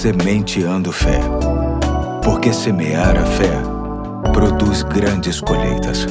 Sementeando Fé. Porque semear a fé produz grandes colheitas.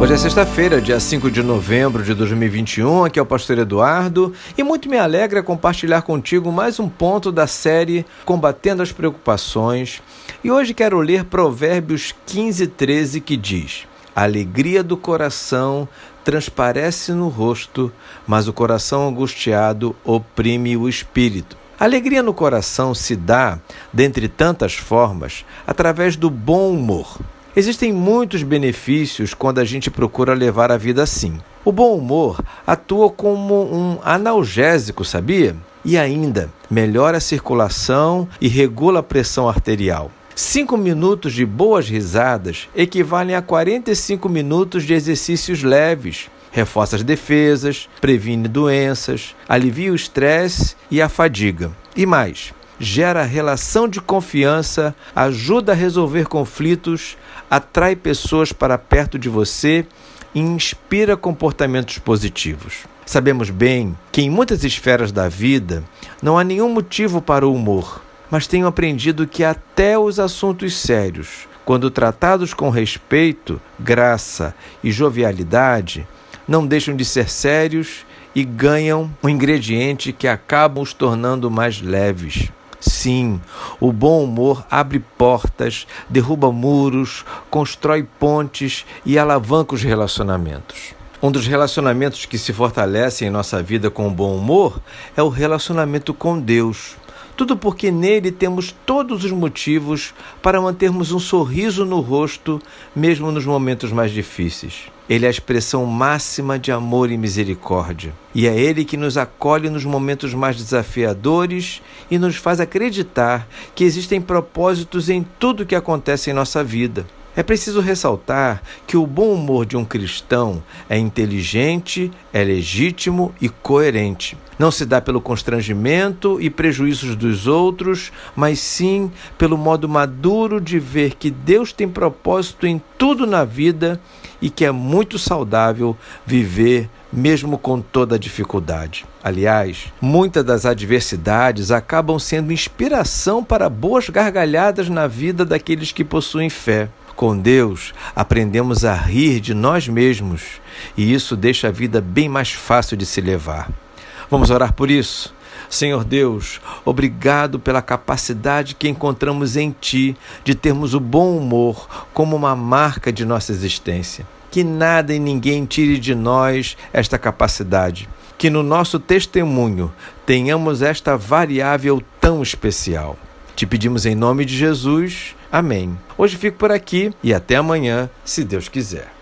Hoje é sexta-feira, dia 5 de novembro de 2021. Aqui é o Pastor Eduardo e muito me alegra compartilhar contigo mais um ponto da série Combatendo as Preocupações. E hoje quero ler Provérbios 15, 13 que diz: A alegria do coração transparece no rosto, mas o coração angustiado oprime o espírito. Alegria no coração se dá, dentre tantas formas, através do bom humor. Existem muitos benefícios quando a gente procura levar a vida assim. O bom humor atua como um analgésico, sabia? E ainda melhora a circulação e regula a pressão arterial. Cinco minutos de boas risadas equivalem a 45 minutos de exercícios leves reforça as defesas, previne doenças, alivia o estresse e a fadiga. E mais, gera relação de confiança, ajuda a resolver conflitos, atrai pessoas para perto de você e inspira comportamentos positivos. Sabemos bem que em muitas esferas da vida não há nenhum motivo para o humor, mas tenho aprendido que até os assuntos sérios, quando tratados com respeito, graça e jovialidade, não deixam de ser sérios e ganham um ingrediente que acabam os tornando mais leves. Sim, o bom humor abre portas, derruba muros, constrói pontes e alavanca os relacionamentos. Um dos relacionamentos que se fortalecem em nossa vida com o bom humor é o relacionamento com Deus. Tudo porque nele temos todos os motivos para mantermos um sorriso no rosto, mesmo nos momentos mais difíceis. Ele é a expressão máxima de amor e misericórdia. E é Ele que nos acolhe nos momentos mais desafiadores e nos faz acreditar que existem propósitos em tudo que acontece em nossa vida. É preciso ressaltar que o bom humor de um cristão é inteligente, é legítimo e coerente. Não se dá pelo constrangimento e prejuízos dos outros, mas sim pelo modo maduro de ver que Deus tem propósito em tudo na vida e que é muito saudável viver mesmo com toda a dificuldade. Aliás, muitas das adversidades acabam sendo inspiração para boas gargalhadas na vida daqueles que possuem fé. Com Deus, aprendemos a rir de nós mesmos e isso deixa a vida bem mais fácil de se levar. Vamos orar por isso? Senhor Deus, obrigado pela capacidade que encontramos em Ti de termos o bom humor como uma marca de nossa existência. Que nada e ninguém tire de nós esta capacidade. Que no nosso testemunho tenhamos esta variável tão especial. Te pedimos em nome de Jesus. Amém. Hoje fico por aqui e até amanhã, se Deus quiser.